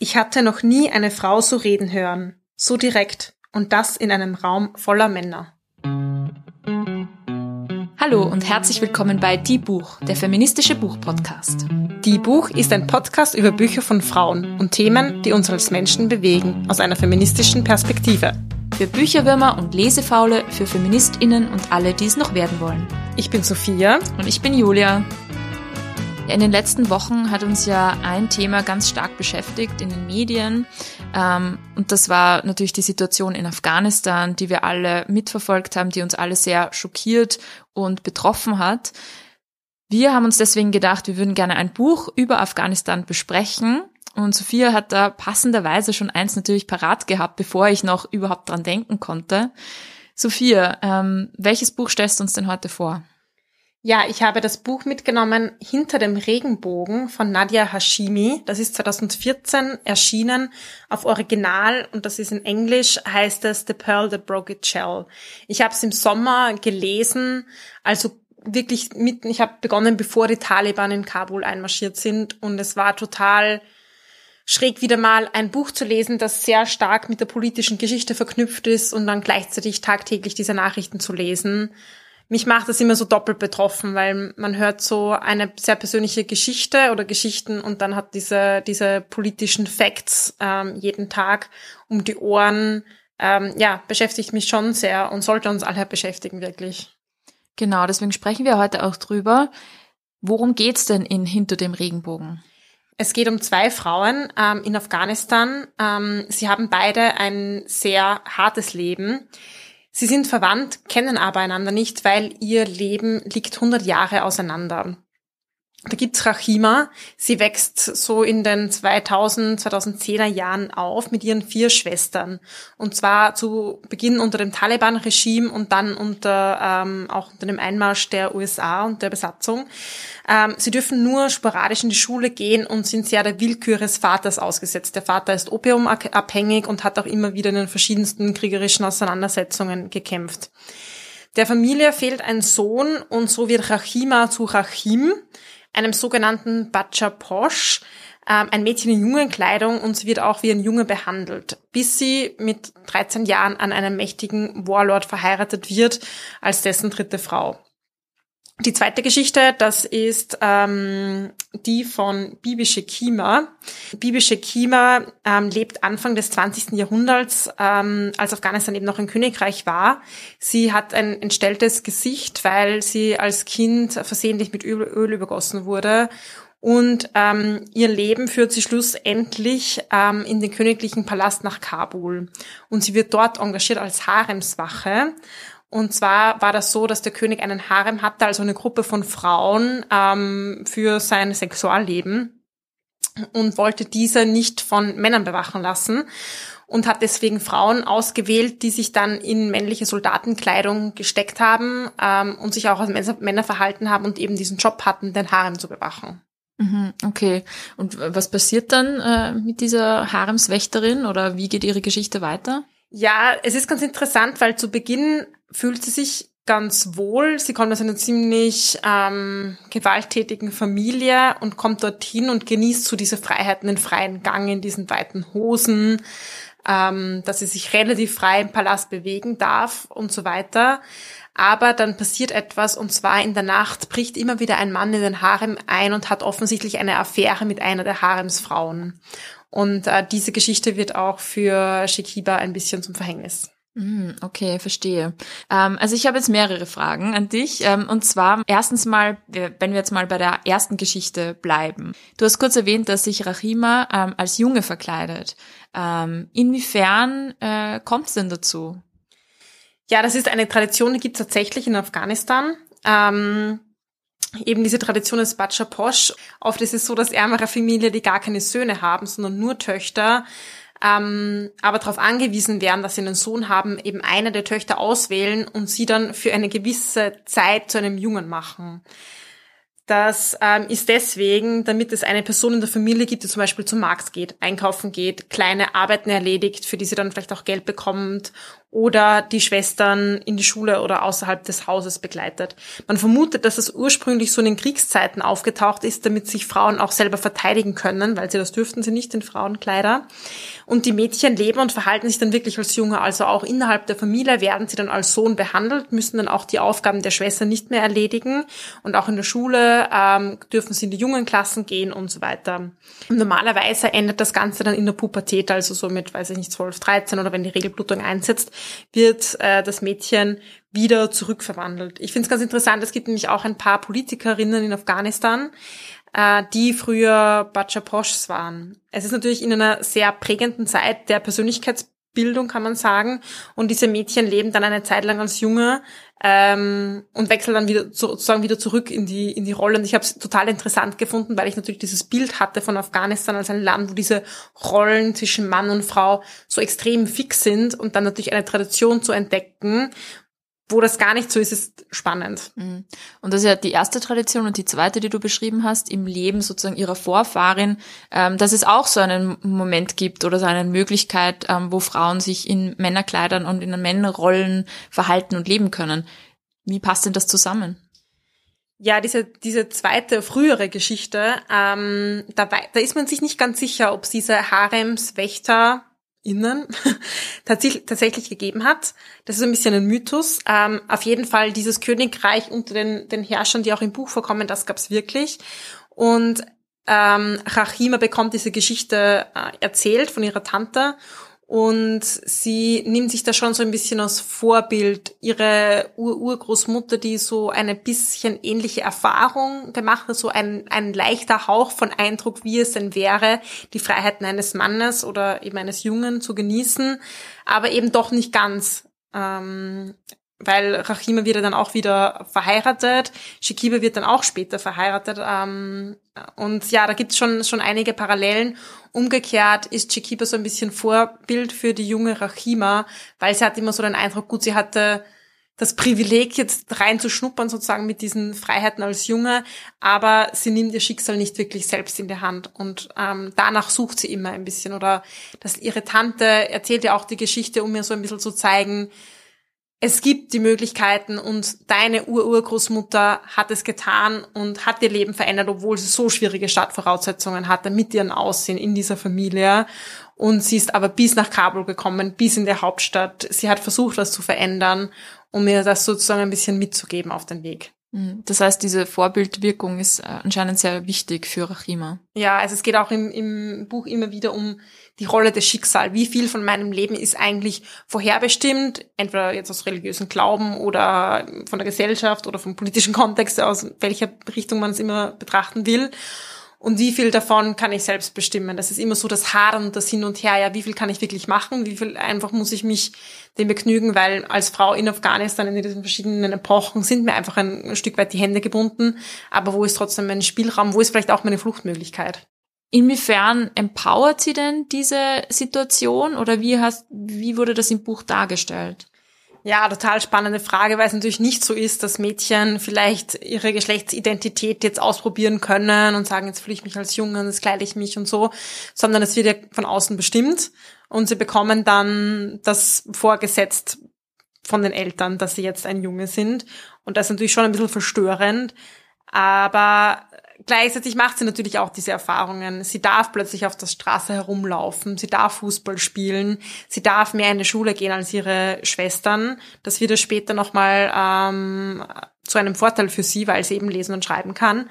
Ich hatte noch nie eine Frau so reden hören, so direkt und das in einem Raum voller Männer. Hallo und herzlich willkommen bei Die Buch, der feministische Buchpodcast. Die Buch ist ein Podcast über Bücher von Frauen und Themen, die uns als Menschen bewegen, aus einer feministischen Perspektive. Für Bücherwürmer und Lesefaule, für FeministInnen und alle, die es noch werden wollen. Ich bin Sophia. Und ich bin Julia. In den letzten Wochen hat uns ja ein Thema ganz stark beschäftigt in den Medien. Ähm, und das war natürlich die Situation in Afghanistan, die wir alle mitverfolgt haben, die uns alle sehr schockiert und betroffen hat. Wir haben uns deswegen gedacht, wir würden gerne ein Buch über Afghanistan besprechen. Und Sophia hat da passenderweise schon eins natürlich parat gehabt, bevor ich noch überhaupt dran denken konnte. Sophia, ähm, welches Buch stellst du uns denn heute vor? Ja, ich habe das Buch mitgenommen Hinter dem Regenbogen von Nadia Hashimi. Das ist 2014 erschienen auf Original und das ist in Englisch, heißt es The Pearl That Broke Its Shell. Ich habe es im Sommer gelesen, also wirklich mitten, ich habe begonnen, bevor die Taliban in Kabul einmarschiert sind und es war total schräg wieder mal ein Buch zu lesen, das sehr stark mit der politischen Geschichte verknüpft ist und dann gleichzeitig tagtäglich diese Nachrichten zu lesen mich macht das immer so doppelt betroffen, weil man hört so eine sehr persönliche Geschichte oder Geschichten und dann hat diese, diese politischen Facts ähm, jeden Tag um die Ohren. Ähm, ja, beschäftigt mich schon sehr und sollte uns alle beschäftigen, wirklich. Genau, deswegen sprechen wir heute auch drüber. Worum geht's denn in Hinter dem Regenbogen? Es geht um zwei Frauen ähm, in Afghanistan. Ähm, sie haben beide ein sehr hartes Leben. Sie sind verwandt, kennen aber einander nicht, weil ihr Leben liegt 100 Jahre auseinander. Da gibt's Rachima. Sie wächst so in den 2000, 2010er Jahren auf mit ihren vier Schwestern. Und zwar zu Beginn unter dem Taliban-Regime und dann unter ähm, auch unter dem Einmarsch der USA und der Besatzung. Ähm, sie dürfen nur sporadisch in die Schule gehen und sind sehr der Willkür ihres Vaters ausgesetzt. Der Vater ist opiumabhängig und hat auch immer wieder in den verschiedensten kriegerischen Auseinandersetzungen gekämpft. Der Familie fehlt ein Sohn und so wird Rachima zu Rachim einem sogenannten Bacha Posh, ähm, ein Mädchen in Jungenkleidung und sie wird auch wie ein Junge behandelt, bis sie mit 13 Jahren an einen mächtigen Warlord verheiratet wird, als dessen dritte Frau. Die zweite Geschichte, das ist ähm, die von Bibi Shekima. Bibi Shekima ähm, lebt Anfang des 20. Jahrhunderts, ähm, als Afghanistan eben noch ein Königreich war. Sie hat ein entstelltes Gesicht, weil sie als Kind versehentlich mit Öl übergossen wurde. Und ähm, ihr Leben führt sie schlussendlich ähm, in den königlichen Palast nach Kabul. Und sie wird dort engagiert als Haremswache. Und zwar war das so, dass der König einen Harem hatte, also eine Gruppe von Frauen ähm, für sein Sexualleben und wollte diese nicht von Männern bewachen lassen und hat deswegen Frauen ausgewählt, die sich dann in männliche Soldatenkleidung gesteckt haben ähm, und sich auch als Männer verhalten haben und eben diesen Job hatten, den Harem zu bewachen. Mhm, okay. Und was passiert dann äh, mit dieser Haremswächterin oder wie geht ihre Geschichte weiter? Ja, es ist ganz interessant, weil zu Beginn fühlt sie sich ganz wohl. Sie kommt aus einer ziemlich ähm, gewalttätigen Familie und kommt dorthin und genießt so diese Freiheiten, den freien Gang in diesen weiten Hosen, ähm, dass sie sich relativ frei im Palast bewegen darf und so weiter. Aber dann passiert etwas und zwar in der Nacht bricht immer wieder ein Mann in den Harem ein und hat offensichtlich eine Affäre mit einer der Haremsfrauen. Und äh, diese Geschichte wird auch für Shekiba ein bisschen zum Verhängnis. Mm, okay, verstehe. Ähm, also ich habe jetzt mehrere Fragen an dich. Ähm, und zwar erstens mal, wenn wir jetzt mal bei der ersten Geschichte bleiben. Du hast kurz erwähnt, dass sich Rahima ähm, als Junge verkleidet. Inwiefern äh, kommt es denn dazu? Ja, das ist eine Tradition, die gibt es tatsächlich in Afghanistan. Ähm, eben diese Tradition des Bacha Posh. Oft ist es so, dass ärmere Familien, die gar keine Söhne haben, sondern nur Töchter, ähm, aber darauf angewiesen wären, dass sie einen Sohn haben, eben eine der Töchter auswählen und sie dann für eine gewisse Zeit zu einem Jungen machen. Das ähm, ist deswegen, damit es eine Person in der Familie gibt, die zum Beispiel zum Markt geht, einkaufen geht, kleine Arbeiten erledigt, für die sie dann vielleicht auch Geld bekommt oder die Schwestern in die Schule oder außerhalb des Hauses begleitet. Man vermutet, dass es ursprünglich so in den Kriegszeiten aufgetaucht ist, damit sich Frauen auch selber verteidigen können, weil sie das dürften sie nicht in Frauenkleider. Und die Mädchen leben und verhalten sich dann wirklich als Junge. Also auch innerhalb der Familie werden sie dann als Sohn behandelt, müssen dann auch die Aufgaben der Schwester nicht mehr erledigen. Und auch in der Schule ähm, dürfen sie in die jungen Klassen gehen und so weiter. Und normalerweise endet das Ganze dann in der Pubertät, also so mit, weiß ich nicht, 12, 13 oder wenn die Regelblutung einsetzt wird äh, das Mädchen wieder zurückverwandelt. Ich finde es ganz interessant, es gibt nämlich auch ein paar Politikerinnen in Afghanistan, äh, die früher Bachaposhs waren. Es ist natürlich in einer sehr prägenden Zeit der Persönlichkeitsbildung, kann man sagen. Und diese Mädchen leben dann eine Zeit lang als Junge ähm, und wechseln dann wieder sozusagen wieder zurück in die in die Rolle. Und ich habe es total interessant gefunden, weil ich natürlich dieses Bild hatte von Afghanistan als ein Land, wo diese Rollen zwischen Mann und Frau so extrem fix sind und dann natürlich eine Tradition zu entdecken, wo das gar nicht so ist, ist spannend. Mhm. Und das ist ja die erste Tradition und die zweite, die du beschrieben hast, im Leben sozusagen ihrer Vorfahrin, ähm, dass es auch so einen Moment gibt oder so eine Möglichkeit, ähm, wo Frauen sich in Männerkleidern und in Männerrollen verhalten und leben können. Wie passt denn das zusammen? Ja, diese, diese zweite, frühere Geschichte, ähm, da, da ist man sich nicht ganz sicher, ob es diese Haremswächter innen tatsächlich gegeben hat. Das ist ein bisschen ein Mythos. Ähm, auf jeden Fall dieses Königreich unter den, den Herrschern, die auch im Buch vorkommen, das gab's wirklich. Und ähm, Rachima bekommt diese Geschichte äh, erzählt von ihrer Tante und sie nimmt sich da schon so ein bisschen als Vorbild. Ihre Ur-Urgroßmutter, die so eine bisschen ähnliche Erfahrung gemacht hat, so ein, ein leichter Hauch von Eindruck, wie es denn wäre, die Freiheiten eines Mannes oder eben eines Jungen zu genießen, aber eben doch nicht ganz. Ähm, weil Rachima wird dann auch wieder verheiratet, Shikiba wird dann auch später verheiratet ähm, und ja, da gibt's schon schon einige Parallelen. Umgekehrt ist Shikiba so ein bisschen Vorbild für die junge Rachima, weil sie hat immer so den Eindruck, gut, sie hatte das Privileg, jetzt reinzuschnuppern sozusagen mit diesen Freiheiten als Junge, aber sie nimmt ihr Schicksal nicht wirklich selbst in die Hand und ähm, danach sucht sie immer ein bisschen oder dass ihre Tante erzählt ja auch die Geschichte, um mir so ein bisschen zu zeigen, es gibt die Möglichkeiten und deine Ururgroßmutter hat es getan und hat ihr Leben verändert, obwohl sie so schwierige Startvoraussetzungen hatte mit ihrem Aussehen in dieser Familie. Und sie ist aber bis nach Kabul gekommen, bis in der Hauptstadt. Sie hat versucht, was zu verändern, um mir das sozusagen ein bisschen mitzugeben auf den Weg. Mhm. Das heißt, diese Vorbildwirkung ist äh, anscheinend sehr wichtig für Rachima. Ja, also es geht auch im, im Buch immer wieder um die Rolle des Schicksals. Wie viel von meinem Leben ist eigentlich vorherbestimmt, entweder jetzt aus religiösen Glauben oder von der Gesellschaft oder vom politischen Kontext, aus welcher Richtung man es immer betrachten will. Und wie viel davon kann ich selbst bestimmen? Das ist immer so das und das Hin und Her. Ja, wie viel kann ich wirklich machen? Wie viel einfach muss ich mich dem begnügen? Weil als Frau in Afghanistan in diesen verschiedenen Epochen sind mir einfach ein, ein Stück weit die Hände gebunden. Aber wo ist trotzdem mein Spielraum? Wo ist vielleicht auch meine Fluchtmöglichkeit? Inwiefern empowert sie denn diese Situation oder wie hast, wie wurde das im Buch dargestellt? Ja, total spannende Frage, weil es natürlich nicht so ist, dass Mädchen vielleicht ihre Geschlechtsidentität jetzt ausprobieren können und sagen, jetzt fühle ich mich als Junge und jetzt kleide ich mich und so, sondern es wird ja von außen bestimmt und sie bekommen dann das vorgesetzt von den Eltern, dass sie jetzt ein Junge sind. Und das ist natürlich schon ein bisschen verstörend. Aber gleichzeitig macht sie natürlich auch diese Erfahrungen. Sie darf plötzlich auf der Straße herumlaufen, sie darf Fußball spielen, sie darf mehr in die Schule gehen als ihre Schwestern. Das wird ja später nochmal ähm, zu einem Vorteil für sie, weil sie eben lesen und schreiben kann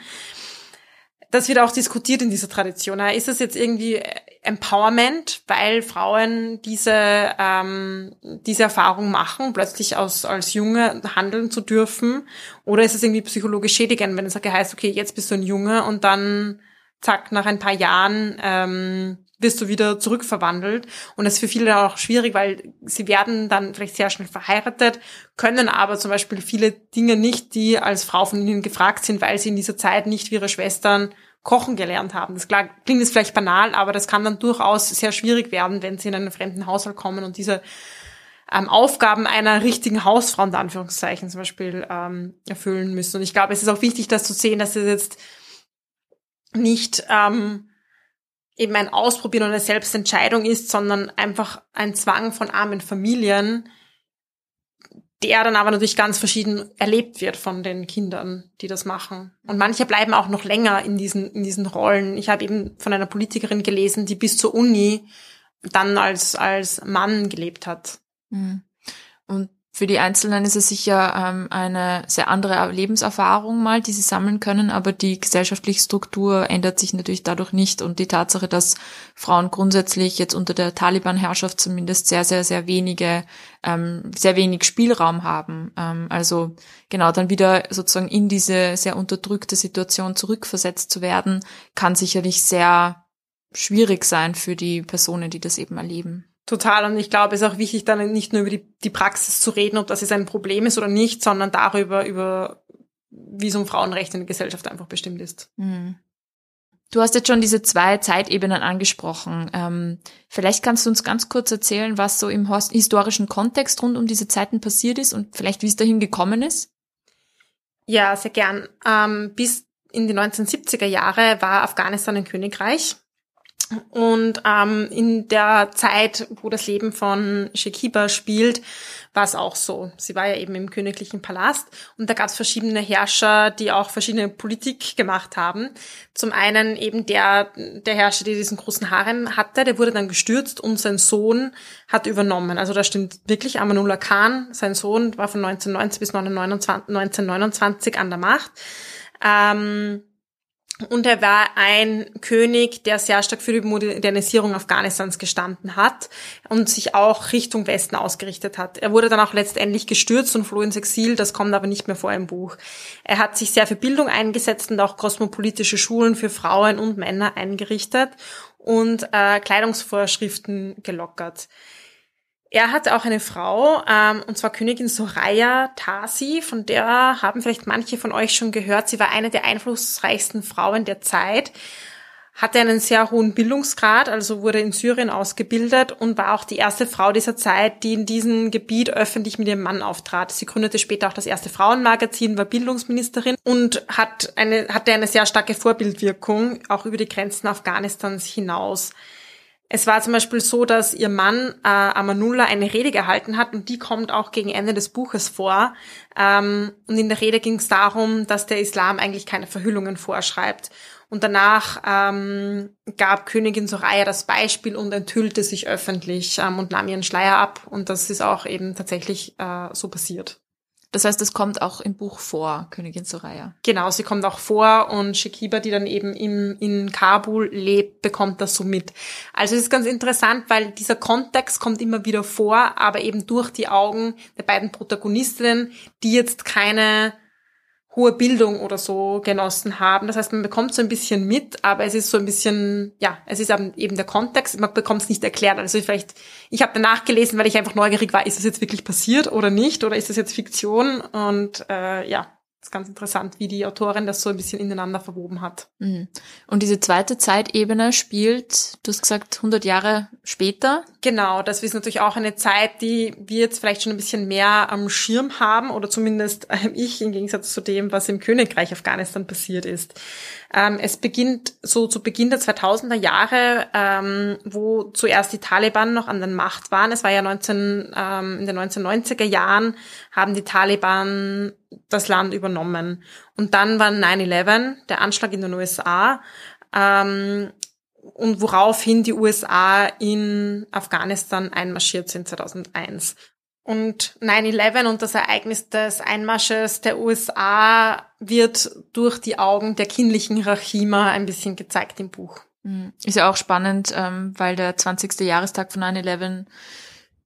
das wird auch diskutiert in dieser Tradition. Ist das jetzt irgendwie Empowerment, weil Frauen diese, ähm, diese Erfahrung machen, plötzlich aus, als Junge handeln zu dürfen? Oder ist es irgendwie psychologisch schädigend, wenn es heißt, okay, jetzt bist du ein Junge und dann zack, nach ein paar Jahren ähm, wirst du wieder zurückverwandelt. Und das ist für viele auch schwierig, weil sie werden dann vielleicht sehr schnell verheiratet, können aber zum Beispiel viele Dinge nicht, die als Frau von ihnen gefragt sind, weil sie in dieser Zeit nicht wie ihre Schwestern kochen gelernt haben. Das klingt jetzt vielleicht banal, aber das kann dann durchaus sehr schwierig werden, wenn sie in einen fremden Haushalt kommen und diese ähm, Aufgaben einer richtigen Hausfrau, in Anführungszeichen zum Beispiel, ähm, erfüllen müssen. Und ich glaube, es ist auch wichtig, das zu sehen, dass es jetzt nicht ähm, eben ein Ausprobieren oder eine Selbstentscheidung ist, sondern einfach ein Zwang von armen Familien, der dann aber natürlich ganz verschieden erlebt wird von den Kindern, die das machen. Und manche bleiben auch noch länger in diesen, in diesen Rollen. Ich habe eben von einer Politikerin gelesen, die bis zur Uni dann als, als Mann gelebt hat. Mhm. Und für die Einzelnen ist es sicher ähm, eine sehr andere Lebenserfahrung mal, die sie sammeln können, aber die gesellschaftliche Struktur ändert sich natürlich dadurch nicht und die Tatsache, dass Frauen grundsätzlich jetzt unter der Taliban-Herrschaft zumindest sehr, sehr, sehr wenige, ähm, sehr wenig Spielraum haben. Ähm, also genau dann wieder sozusagen in diese sehr unterdrückte Situation zurückversetzt zu werden, kann sicherlich sehr schwierig sein für die Personen, die das eben erleben. Total. Und ich glaube, es ist auch wichtig, dann nicht nur über die, die Praxis zu reden, ob das jetzt ein Problem ist oder nicht, sondern darüber, über wie so ein Frauenrecht in der Gesellschaft einfach bestimmt ist. Mhm. Du hast jetzt schon diese zwei Zeitebenen angesprochen. Ähm, vielleicht kannst du uns ganz kurz erzählen, was so im historischen Kontext rund um diese Zeiten passiert ist und vielleicht wie es dahin gekommen ist? Ja, sehr gern. Ähm, bis in die 1970er Jahre war Afghanistan ein Königreich. Und ähm, in der Zeit, wo das Leben von Shekiba spielt, war es auch so. Sie war ja eben im königlichen Palast und da gab es verschiedene Herrscher, die auch verschiedene Politik gemacht haben. Zum einen eben der, der Herrscher, der diesen großen Harem hatte, der wurde dann gestürzt und sein Sohn hat übernommen. Also da stimmt wirklich Amanullah Khan, sein Sohn war von 1990 bis 1929 an der Macht. Ähm, und er war ein König, der sehr stark für die Modernisierung Afghanistans gestanden hat und sich auch Richtung Westen ausgerichtet hat. Er wurde dann auch letztendlich gestürzt und floh ins Exil, das kommt aber nicht mehr vor im Buch. Er hat sich sehr für Bildung eingesetzt und auch kosmopolitische Schulen für Frauen und Männer eingerichtet und äh, Kleidungsvorschriften gelockert. Er hatte auch eine Frau, ähm, und zwar Königin Soraya Tasi, von der haben vielleicht manche von euch schon gehört. Sie war eine der einflussreichsten Frauen der Zeit, hatte einen sehr hohen Bildungsgrad, also wurde in Syrien ausgebildet und war auch die erste Frau dieser Zeit, die in diesem Gebiet öffentlich mit ihrem Mann auftrat. Sie gründete später auch das erste Frauenmagazin, war Bildungsministerin und hat eine, hatte eine sehr starke Vorbildwirkung, auch über die Grenzen Afghanistans hinaus. Es war zum Beispiel so, dass ihr Mann äh, Amanullah eine Rede gehalten hat und die kommt auch gegen Ende des Buches vor. Ähm, und in der Rede ging es darum, dass der Islam eigentlich keine Verhüllungen vorschreibt. Und danach ähm, gab Königin Soraya das Beispiel und enthüllte sich öffentlich ähm, und nahm ihren Schleier ab. Und das ist auch eben tatsächlich äh, so passiert. Das heißt, es kommt auch im Buch vor, Königin Soraya. Genau, sie kommt auch vor und Shekiba, die dann eben im, in Kabul lebt, bekommt das so mit. Also es ist ganz interessant, weil dieser Kontext kommt immer wieder vor, aber eben durch die Augen der beiden Protagonistinnen, die jetzt keine hohe Bildung oder so genossen haben. Das heißt, man bekommt so ein bisschen mit, aber es ist so ein bisschen, ja, es ist eben der Kontext, man bekommt es nicht erklärt. Also vielleicht, ich habe danach gelesen, weil ich einfach neugierig war, ist das jetzt wirklich passiert oder nicht, oder ist das jetzt Fiktion? Und äh, ja, ist ganz interessant, wie die Autorin das so ein bisschen ineinander verwoben hat. Mhm. Und diese zweite Zeitebene spielt, du hast gesagt, 100 Jahre später. Genau, das ist natürlich auch eine Zeit, die wir jetzt vielleicht schon ein bisschen mehr am Schirm haben oder zumindest ich im Gegensatz zu dem, was im Königreich Afghanistan passiert ist. Ähm, es beginnt so zu Beginn der 2000er Jahre, ähm, wo zuerst die Taliban noch an der Macht waren. Es war ja 19, ähm, in den 1990er Jahren haben die Taliban das Land übernommen. Und dann war 9-11, der Anschlag in den USA, ähm, und woraufhin die USA in Afghanistan einmarschiert sind 2001. Und 9-11 und das Ereignis des Einmarsches der USA wird durch die Augen der kindlichen Hierarchie mal ein bisschen gezeigt im Buch. Mhm. Ist ja auch spannend, ähm, weil der 20. Jahrestag von 9-11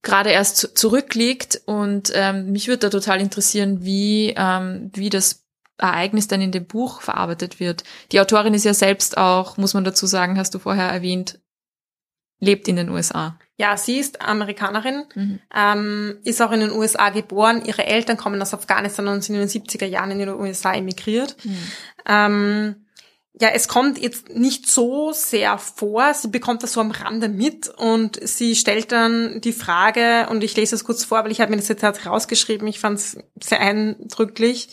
gerade erst zurückliegt und ähm, mich würde da total interessieren, wie, ähm, wie das Ereignis dann in dem Buch verarbeitet wird. Die Autorin ist ja selbst auch, muss man dazu sagen, hast du vorher erwähnt, lebt in den USA. Ja, sie ist Amerikanerin, mhm. ähm, ist auch in den USA geboren. Ihre Eltern kommen aus Afghanistan und sind in den 70er Jahren in die USA emigriert. Mhm. Ähm, ja, es kommt jetzt nicht so sehr vor. Sie bekommt das so am Rande mit und sie stellt dann die Frage, und ich lese es kurz vor, weil ich habe mir das jetzt rausgeschrieben, ich fand es sehr eindrücklich.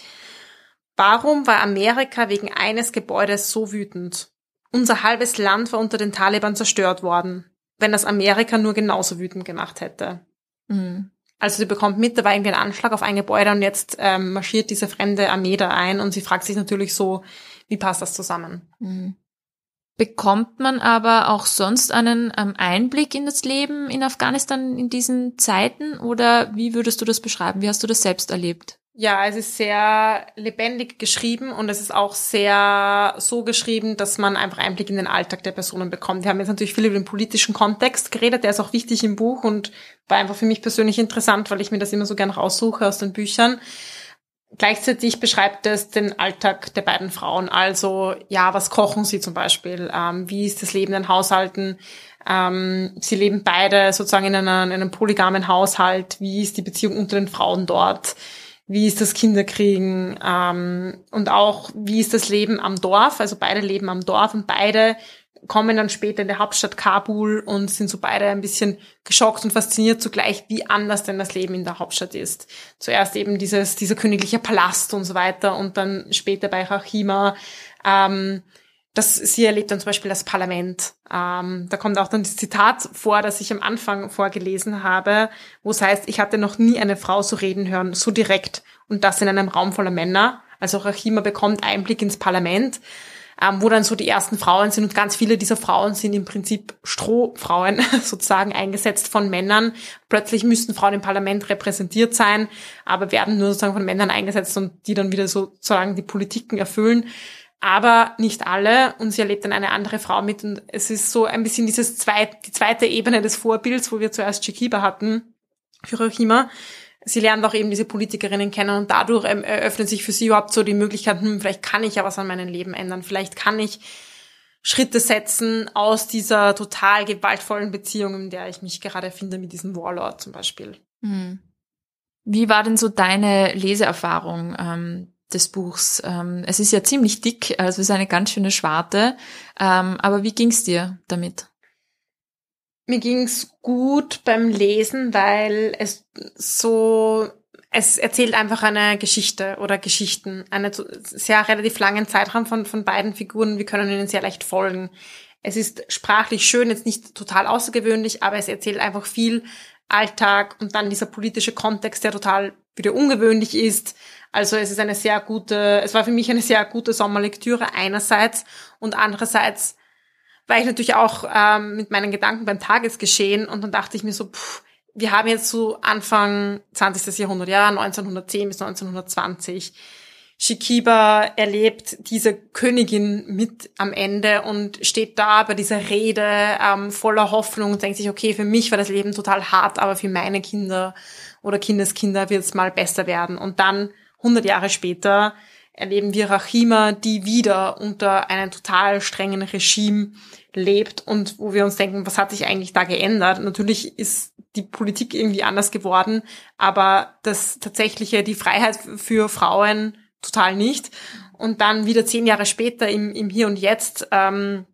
Warum war Amerika wegen eines Gebäudes so wütend? Unser halbes Land war unter den Taliban zerstört worden wenn das Amerika nur genauso wütend gemacht hätte. Mhm. Also sie bekommt mit, da war irgendwie ein Anschlag auf ein Gebäude und jetzt ähm, marschiert diese fremde Armee da ein und sie fragt sich natürlich so, wie passt das zusammen? Mhm. Bekommt man aber auch sonst einen ähm, Einblick in das Leben in Afghanistan in diesen Zeiten oder wie würdest du das beschreiben? Wie hast du das selbst erlebt? Ja, es ist sehr lebendig geschrieben und es ist auch sehr so geschrieben, dass man einfach Einblick in den Alltag der Personen bekommt. Wir haben jetzt natürlich viel über den politischen Kontext geredet, der ist auch wichtig im Buch und war einfach für mich persönlich interessant, weil ich mir das immer so gerne raussuche aus den Büchern. Gleichzeitig beschreibt es den Alltag der beiden Frauen. Also, ja, was kochen sie zum Beispiel? Ähm, wie ist das Leben in den Haushalten? Ähm, sie leben beide sozusagen in, einer, in einem polygamen Haushalt. Wie ist die Beziehung unter den Frauen dort? wie ist das Kinderkriegen ähm, und auch wie ist das Leben am Dorf. Also beide leben am Dorf und beide kommen dann später in der Hauptstadt Kabul und sind so beide ein bisschen geschockt und fasziniert zugleich, wie anders denn das Leben in der Hauptstadt ist. Zuerst eben dieses, dieser königliche Palast und so weiter und dann später bei Rachima ähm, das, sie erlebt dann zum Beispiel das Parlament. Ähm, da kommt auch dann das Zitat vor, das ich am Anfang vorgelesen habe, wo es heißt, ich hatte noch nie eine Frau so reden hören, so direkt und das in einem Raum voller Männer. Also Rachima bekommt Einblick ins Parlament, ähm, wo dann so die ersten Frauen sind und ganz viele dieser Frauen sind im Prinzip Strohfrauen sozusagen eingesetzt von Männern. Plötzlich müssten Frauen im Parlament repräsentiert sein, aber werden nur sozusagen von Männern eingesetzt und die dann wieder sozusagen die Politiken erfüllen aber nicht alle und sie erlebt dann eine andere Frau mit und es ist so ein bisschen dieses zweit, die zweite Ebene des Vorbilds, wo wir zuerst Chikiba hatten, Hiroshima. Sie lernt auch eben diese Politikerinnen kennen und dadurch ähm, eröffnet sich für sie überhaupt so die Möglichkeit, hm, vielleicht kann ich ja was an meinem Leben ändern, vielleicht kann ich Schritte setzen aus dieser total gewaltvollen Beziehung, in der ich mich gerade finde mit diesem Warlord zum Beispiel. Hm. Wie war denn so deine Leseerfahrung? Ähm, des Buchs. Ähm, es ist ja ziemlich dick, also es ist eine ganz schöne Schwarte. Ähm, aber wie ging's dir damit? Mir ging's gut beim Lesen, weil es so, es erzählt einfach eine Geschichte oder Geschichten, einen sehr relativ langen Zeitraum von, von beiden Figuren. Wir können ihnen sehr leicht folgen. Es ist sprachlich schön, jetzt nicht total außergewöhnlich, aber es erzählt einfach viel Alltag und dann dieser politische Kontext, der total wieder ungewöhnlich ist. Also es ist eine sehr gute, es war für mich eine sehr gute Sommerlektüre einerseits und andererseits war ich natürlich auch ähm, mit meinen Gedanken beim Tagesgeschehen und dann dachte ich mir so, pff, wir haben jetzt so Anfang 20. Jahrhundert, ja, 1910 bis 1920. Shikiba erlebt diese Königin mit am Ende und steht da bei dieser Rede ähm, voller Hoffnung und denkt sich, okay, für mich war das Leben total hart, aber für meine Kinder oder Kindeskinder wird es mal besser werden. Und dann 100 Jahre später erleben wir Rachima, die wieder unter einem total strengen Regime lebt und wo wir uns denken, was hat sich eigentlich da geändert? Natürlich ist die Politik irgendwie anders geworden, aber das tatsächliche, die Freiheit für Frauen total nicht. Und dann wieder zehn Jahre später im, im Hier und Jetzt ähm,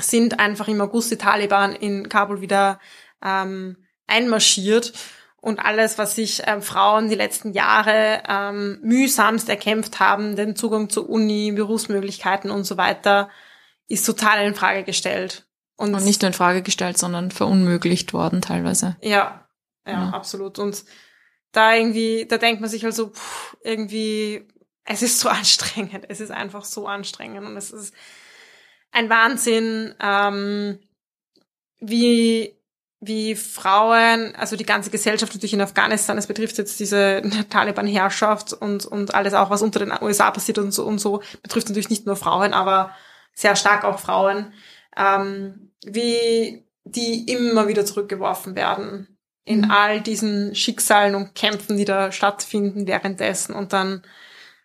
sind einfach im August die Taliban in Kabul wieder ähm, einmarschiert und alles, was sich ähm, Frauen die letzten Jahre ähm, mühsamst erkämpft haben, den Zugang zur Uni, Berufsmöglichkeiten und so weiter, ist total in Frage gestellt. Und, und nicht nur in Frage gestellt, sondern verunmöglicht worden teilweise. Ja, ja, ja, absolut. Und da irgendwie, da denkt man sich also, pff, irgendwie, es ist so anstrengend. Es ist einfach so anstrengend und es ist ein Wahnsinn, ähm, wie wie Frauen, also die ganze Gesellschaft natürlich in Afghanistan, es betrifft jetzt diese Taliban-Herrschaft und, und alles auch, was unter den USA passiert und so und so, betrifft natürlich nicht nur Frauen, aber sehr stark auch Frauen, ähm, wie die immer wieder zurückgeworfen werden in mhm. all diesen Schicksalen und Kämpfen, die da stattfinden währenddessen und dann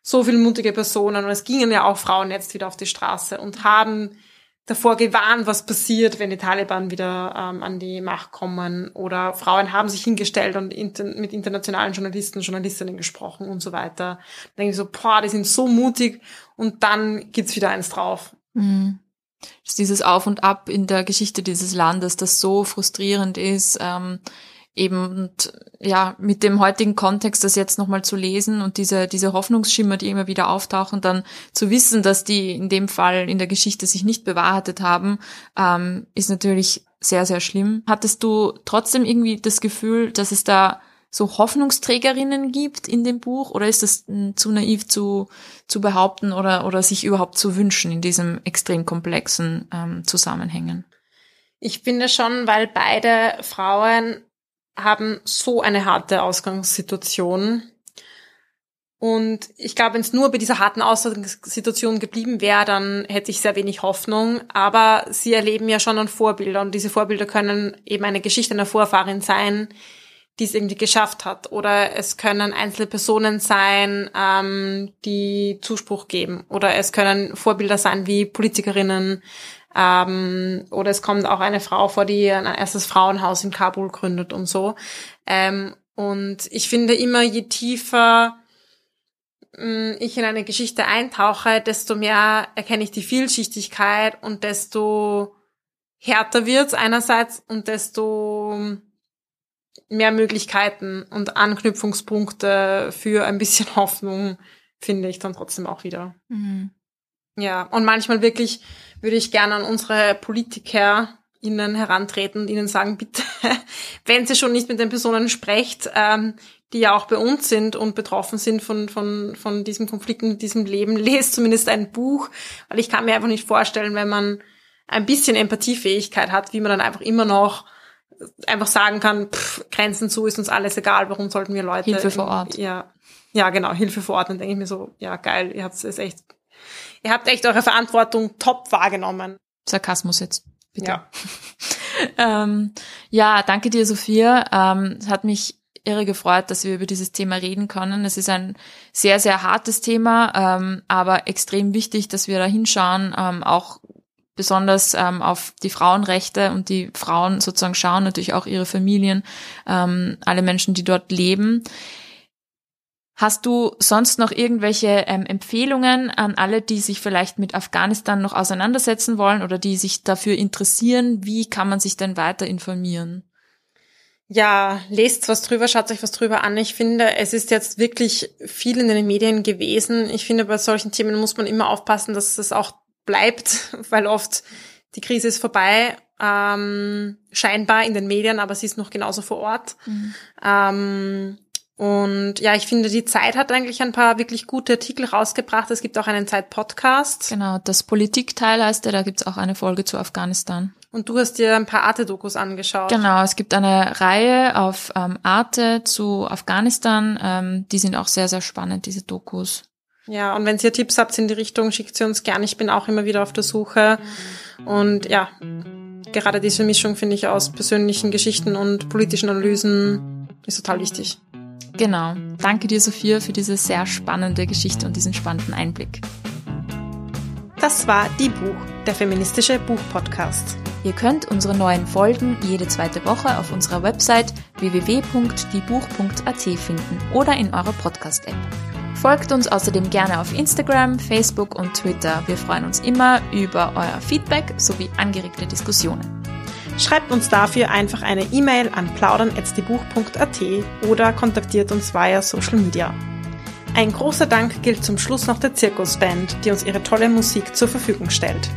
so viele mutige Personen und es gingen ja auch Frauen jetzt wieder auf die Straße und haben davor gewarnt, was passiert, wenn die Taliban wieder ähm, an die Macht kommen. Oder Frauen haben sich hingestellt und inter mit internationalen Journalisten, Journalistinnen gesprochen und so weiter. Da denke ich so, boah, die sind so mutig und dann gibt's wieder eins drauf. Mhm. Das ist dieses Auf und Ab in der Geschichte dieses Landes, das so frustrierend ist. Ähm eben und ja mit dem heutigen Kontext das jetzt nochmal zu lesen und diese diese Hoffnungsschimmer, die immer wieder auftauchen, dann zu wissen, dass die in dem Fall in der Geschichte sich nicht bewahrheitet haben, ähm, ist natürlich sehr sehr schlimm. Hattest du trotzdem irgendwie das Gefühl, dass es da so Hoffnungsträgerinnen gibt in dem Buch oder ist das hm, zu naiv zu, zu behaupten oder, oder sich überhaupt zu wünschen in diesem extrem komplexen ähm, Zusammenhängen? Ich finde schon, weil beide Frauen haben so eine harte Ausgangssituation. Und ich glaube, wenn es nur bei dieser harten Ausgangssituation geblieben wäre, dann hätte ich sehr wenig Hoffnung. Aber sie erleben ja schon an Vorbilder und diese Vorbilder können eben eine Geschichte einer Vorfahrin sein, die es irgendwie geschafft hat. Oder es können einzelne Personen sein, ähm, die Zuspruch geben. Oder es können Vorbilder sein wie Politikerinnen. Ähm, oder es kommt auch eine Frau vor, die ein erstes Frauenhaus in Kabul gründet und so. Ähm, und ich finde immer, je tiefer mh, mm, ich in eine Geschichte eintauche, desto mehr erkenne ich die Vielschichtigkeit und desto härter wird's einerseits und desto mehr Möglichkeiten und Anknüpfungspunkte für ein bisschen Hoffnung finde ich dann trotzdem auch wieder. Mhm. Ja, und manchmal wirklich würde ich gerne an unsere Politiker ihnen herantreten und ihnen sagen, bitte, wenn sie schon nicht mit den Personen sprecht, ähm, die ja auch bei uns sind und betroffen sind von, von, von diesem Konflikt und diesem Leben, lest zumindest ein Buch, weil ich kann mir einfach nicht vorstellen, wenn man ein bisschen Empathiefähigkeit hat, wie man dann einfach immer noch einfach sagen kann, pff, Grenzen zu, ist uns alles egal, warum sollten wir Leute... Hilfe vor Ort. Ja, ja genau, Hilfe vor Ort. Dann denke ich mir so, ja geil, ihr habt es echt, ihr habt echt eure Verantwortung top wahrgenommen. Sarkasmus jetzt, bitte. Ja. ähm, ja, danke dir, Sophia. Ähm, es hat mich irre gefreut, dass wir über dieses Thema reden können. Es ist ein sehr, sehr hartes Thema, ähm, aber extrem wichtig, dass wir da hinschauen, ähm, auch besonders ähm, auf die Frauenrechte und die Frauen sozusagen schauen, natürlich auch ihre Familien, ähm, alle Menschen, die dort leben. Hast du sonst noch irgendwelche ähm, Empfehlungen an alle, die sich vielleicht mit Afghanistan noch auseinandersetzen wollen oder die sich dafür interessieren? Wie kann man sich denn weiter informieren? Ja, lest was drüber, schaut euch was drüber an. Ich finde, es ist jetzt wirklich viel in den Medien gewesen. Ich finde, bei solchen Themen muss man immer aufpassen, dass es auch bleibt, weil oft die Krise ist vorbei, ähm, scheinbar in den Medien, aber sie ist noch genauso vor Ort. Mhm. Ähm, und ja, ich finde, die Zeit hat eigentlich ein paar wirklich gute Artikel rausgebracht. Es gibt auch einen Zeit-Podcast. Genau, das Politikteil heißt der, da gibt's auch eine Folge zu Afghanistan. Und du hast dir ein paar Arte-Dokus angeschaut. Genau, es gibt eine Reihe auf ähm, Arte zu Afghanistan. Ähm, die sind auch sehr, sehr spannend, diese Dokus. Ja, und wenn ihr Tipps habt in die Richtung, schickt sie uns gerne. Ich bin auch immer wieder auf der Suche. Und ja, gerade diese Mischung finde ich aus persönlichen Geschichten und politischen Analysen ist total wichtig. Genau. Danke dir, Sophia, für diese sehr spannende Geschichte und diesen spannenden Einblick. Das war Die Buch, der feministische Buchpodcast. Ihr könnt unsere neuen Folgen jede zweite Woche auf unserer Website www.diebuch.at finden oder in eurer Podcast-App. Folgt uns außerdem gerne auf Instagram, Facebook und Twitter. Wir freuen uns immer über euer Feedback sowie angeregte Diskussionen. Schreibt uns dafür einfach eine E-Mail an plaudern.debuch.at oder kontaktiert uns via Social Media. Ein großer Dank gilt zum Schluss noch der Zirkusband, die uns ihre tolle Musik zur Verfügung stellt.